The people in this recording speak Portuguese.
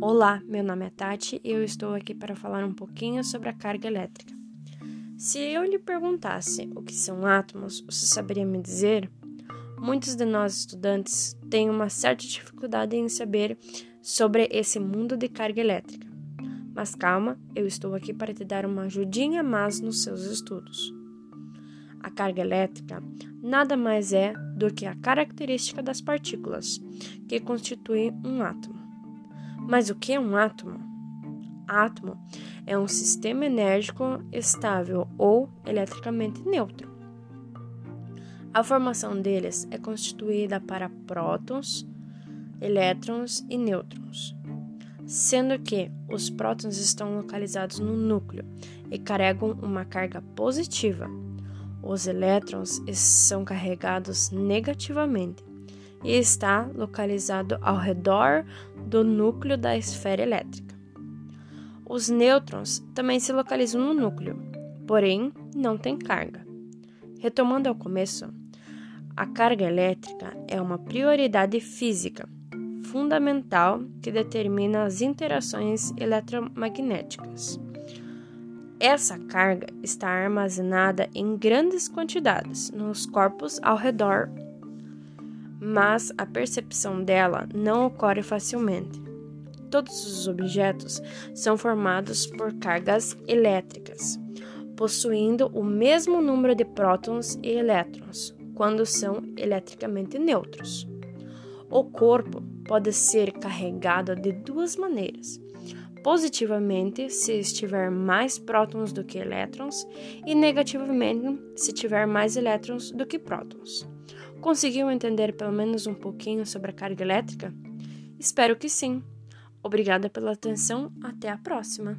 Olá, meu nome é Tati e eu estou aqui para falar um pouquinho sobre a carga elétrica. Se eu lhe perguntasse o que são átomos, você saberia me dizer? Muitos de nós estudantes têm uma certa dificuldade em saber sobre esse mundo de carga elétrica. Mas calma, eu estou aqui para te dar uma ajudinha mais nos seus estudos. A carga elétrica nada mais é do que a característica das partículas que constituem um átomo. Mas o que é um átomo? Átomo é um sistema enérgico estável ou eletricamente neutro. A formação deles é constituída para prótons, elétrons e nêutrons, sendo que os prótons estão localizados no núcleo e carregam uma carga positiva. Os elétrons são carregados negativamente e está localizado ao redor do núcleo da esfera elétrica. Os nêutrons também se localizam no núcleo, porém não têm carga. Retomando ao começo, a carga elétrica é uma prioridade física fundamental que determina as interações eletromagnéticas. Essa carga está armazenada em grandes quantidades nos corpos ao redor mas a percepção dela não ocorre facilmente. Todos os objetos são formados por cargas elétricas, possuindo o mesmo número de prótons e elétrons quando são eletricamente neutros. O corpo pode ser carregado de duas maneiras: positivamente se estiver mais prótons do que elétrons e negativamente se tiver mais elétrons do que prótons. Conseguiu entender pelo menos um pouquinho sobre a carga elétrica? Espero que sim. Obrigada pela atenção. Até a próxima.